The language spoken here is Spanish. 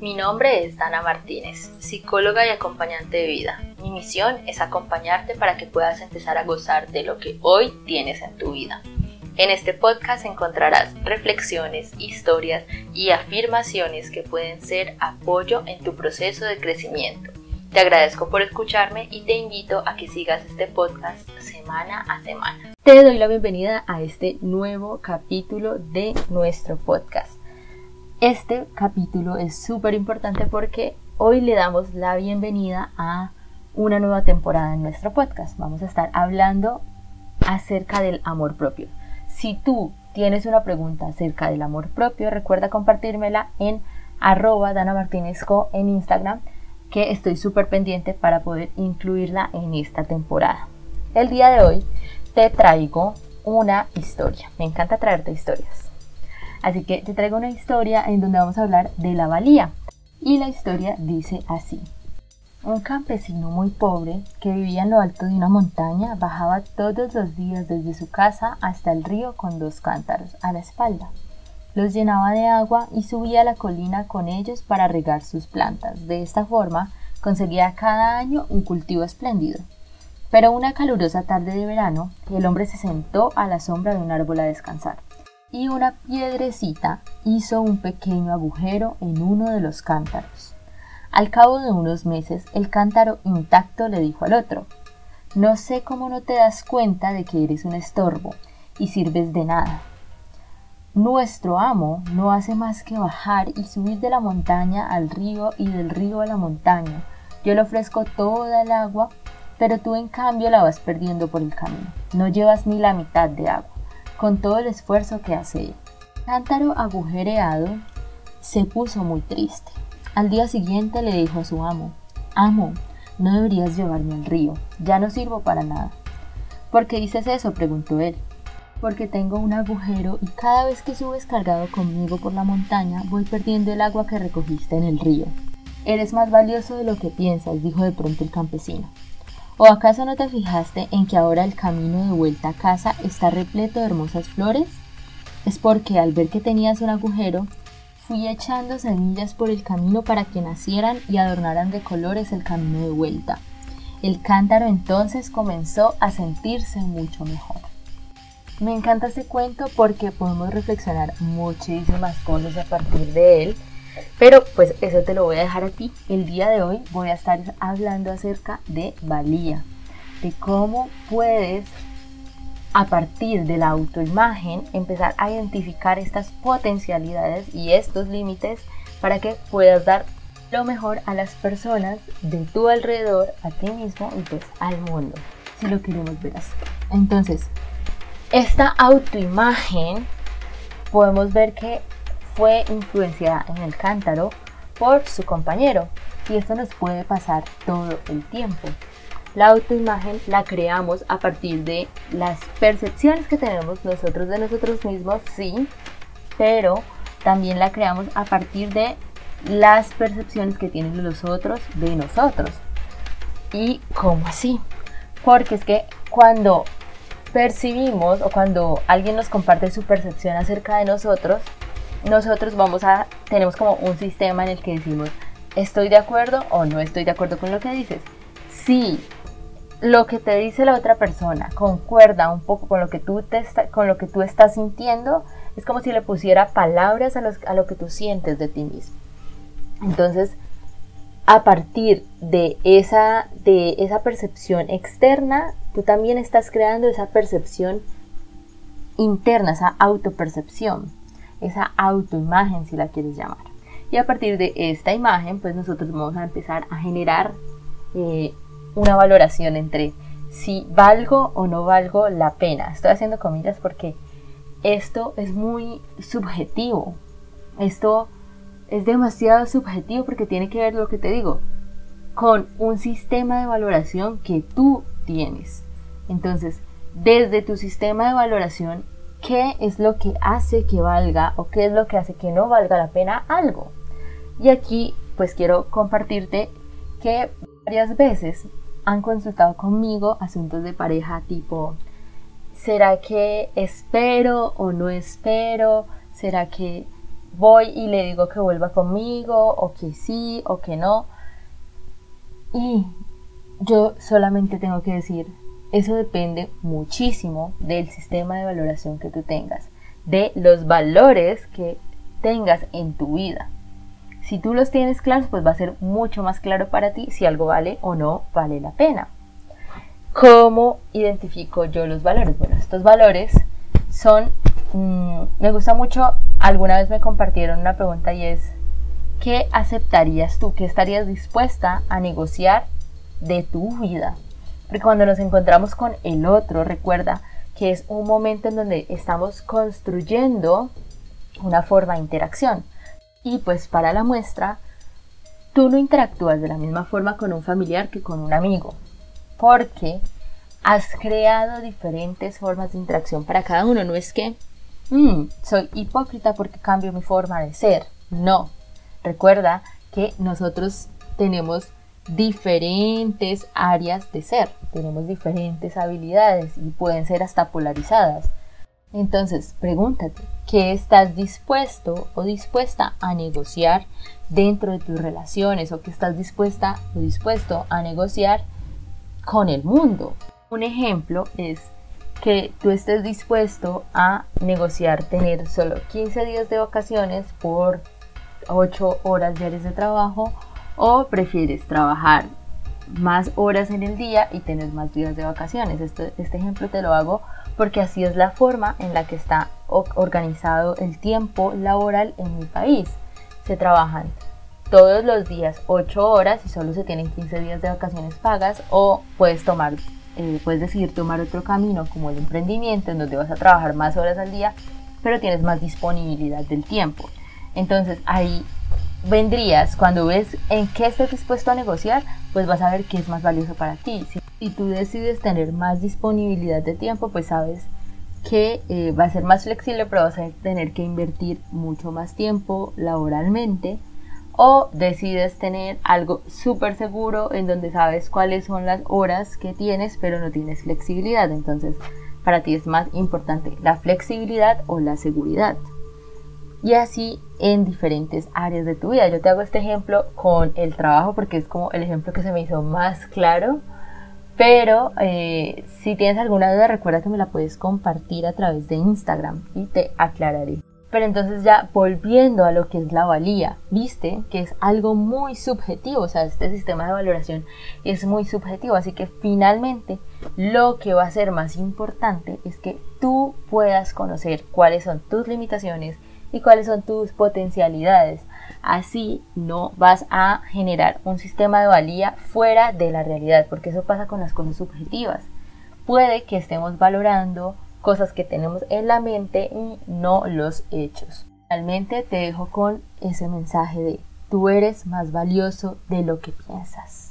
Mi nombre es Dana Martínez, psicóloga y acompañante de vida. Mi misión es acompañarte para que puedas empezar a gozar de lo que hoy tienes en tu vida. En este podcast encontrarás reflexiones, historias y afirmaciones que pueden ser apoyo en tu proceso de crecimiento. Te agradezco por escucharme y te invito a que sigas este podcast semana a semana. Te doy la bienvenida a este nuevo capítulo de nuestro podcast. Este capítulo es súper importante porque hoy le damos la bienvenida a una nueva temporada en nuestro podcast. Vamos a estar hablando acerca del amor propio. Si tú tienes una pregunta acerca del amor propio, recuerda compartírmela en arroba Dana Martínez Co en Instagram, que estoy súper pendiente para poder incluirla en esta temporada. El día de hoy te traigo una historia. Me encanta traerte historias. Así que te traigo una historia en donde vamos a hablar de la valía. Y la historia dice así. Un campesino muy pobre que vivía en lo alto de una montaña bajaba todos los días desde su casa hasta el río con dos cántaros a la espalda. Los llenaba de agua y subía a la colina con ellos para regar sus plantas. De esta forma conseguía cada año un cultivo espléndido. Pero una calurosa tarde de verano, el hombre se sentó a la sombra de un árbol a descansar y una piedrecita hizo un pequeño agujero en uno de los cántaros. Al cabo de unos meses, el cántaro intacto le dijo al otro, No sé cómo no te das cuenta de que eres un estorbo y sirves de nada. Nuestro amo no hace más que bajar y subir de la montaña al río y del río a la montaña. Yo le ofrezco toda el agua, pero tú en cambio la vas perdiendo por el camino. No llevas ni la mitad de agua con todo el esfuerzo que hace él. Cántaro agujereado se puso muy triste. Al día siguiente le dijo a su amo, Amo, no deberías llevarme al río, ya no sirvo para nada. ¿Por qué dices eso? preguntó él. Porque tengo un agujero y cada vez que subes cargado conmigo por la montaña voy perdiendo el agua que recogiste en el río. Eres más valioso de lo que piensas, dijo de pronto el campesino. ¿O acaso no te fijaste en que ahora el camino de vuelta a casa está repleto de hermosas flores? Es porque al ver que tenías un agujero, fui echando semillas por el camino para que nacieran y adornaran de colores el camino de vuelta. El cántaro entonces comenzó a sentirse mucho mejor. Me encanta este cuento porque podemos reflexionar muchísimas cosas a partir de él pero pues eso te lo voy a dejar a ti. El día de hoy voy a estar hablando acerca de valía, de cómo puedes a partir de la autoimagen empezar a identificar estas potencialidades y estos límites para que puedas dar lo mejor a las personas de tu alrededor, a ti mismo y pues al mundo, si lo queremos ver así. Entonces, esta autoimagen podemos ver que fue influenciada en el cántaro por su compañero y esto nos puede pasar todo el tiempo. La autoimagen la creamos a partir de las percepciones que tenemos nosotros de nosotros mismos, sí, pero también la creamos a partir de las percepciones que tienen los otros de nosotros. ¿Y cómo así? Porque es que cuando percibimos o cuando alguien nos comparte su percepción acerca de nosotros, nosotros vamos a, tenemos como un sistema en el que decimos, estoy de acuerdo o no estoy de acuerdo con lo que dices. Si lo que te dice la otra persona concuerda un poco con lo que tú, te con lo que tú estás sintiendo, es como si le pusiera palabras a, a lo que tú sientes de ti mismo. Entonces, a partir de esa, de esa percepción externa, tú también estás creando esa percepción interna, esa autopercepción esa autoimagen si la quieres llamar. Y a partir de esta imagen, pues nosotros vamos a empezar a generar eh, una valoración entre si valgo o no valgo la pena. Estoy haciendo comillas porque esto es muy subjetivo. Esto es demasiado subjetivo porque tiene que ver lo que te digo con un sistema de valoración que tú tienes. Entonces, desde tu sistema de valoración qué es lo que hace que valga o qué es lo que hace que no valga la pena algo. Y aquí pues quiero compartirte que varias veces han consultado conmigo asuntos de pareja tipo, ¿será que espero o no espero? ¿Será que voy y le digo que vuelva conmigo o que sí o que no. Y yo solamente tengo que decir, eso depende muchísimo del sistema de valoración que tú tengas, de los valores que tengas en tu vida. Si tú los tienes claros, pues va a ser mucho más claro para ti si algo vale o no vale la pena. ¿Cómo identifico yo los valores? Bueno, estos valores son, mm, me gusta mucho, alguna vez me compartieron una pregunta y es, ¿qué aceptarías tú? ¿Qué estarías dispuesta a negociar de tu vida? Porque cuando nos encontramos con el otro, recuerda que es un momento en donde estamos construyendo una forma de interacción. Y pues para la muestra, tú no interactúas de la misma forma con un familiar que con un amigo porque has creado diferentes formas de interacción para cada uno. No es que mm, soy hipócrita porque cambio mi forma de ser. No. Recuerda que nosotros tenemos diferentes áreas de ser, tenemos diferentes habilidades y pueden ser hasta polarizadas. Entonces, pregúntate, ¿qué estás dispuesto o dispuesta a negociar dentro de tus relaciones o qué estás dispuesta o dispuesto a negociar con el mundo. Un ejemplo es que tú estés dispuesto a negociar tener solo 15 días de vacaciones por 8 horas diarias de trabajo o prefieres trabajar más horas en el día y tener más días de vacaciones. Este, este ejemplo te lo hago porque así es la forma en la que está organizado el tiempo laboral en mi país. Se trabajan todos los días 8 horas y solo se tienen 15 días de vacaciones pagas o puedes tomar, eh, puedes decidir tomar otro camino como el emprendimiento en donde vas a trabajar más horas al día pero tienes más disponibilidad del tiempo. Entonces ahí vendrías, cuando ves en qué estás dispuesto a negociar, pues vas a ver qué es más valioso para ti. Si, tú decides tener más disponibilidad de tiempo, pues sabes que eh, va a ser más flexible, pero vas a tener que invertir mucho más tiempo laboralmente o decides tener algo súper seguro en donde sabes cuáles son las horas que tienes pero no tienes flexibilidad. Entonces para ti es más importante la flexibilidad o la seguridad. Y así en diferentes áreas de tu vida. Yo te hago este ejemplo con el trabajo porque es como el ejemplo que se me hizo más claro. Pero eh, si tienes alguna duda recuerda que me la puedes compartir a través de Instagram y te aclararé. Pero entonces ya volviendo a lo que es la valía, viste que es algo muy subjetivo, o sea, este sistema de valoración es muy subjetivo, así que finalmente lo que va a ser más importante es que tú puedas conocer cuáles son tus limitaciones y cuáles son tus potencialidades. Así no vas a generar un sistema de valía fuera de la realidad, porque eso pasa con las cosas subjetivas. Puede que estemos valorando cosas que tenemos en la mente y no los hechos. Realmente te dejo con ese mensaje de tú eres más valioso de lo que piensas.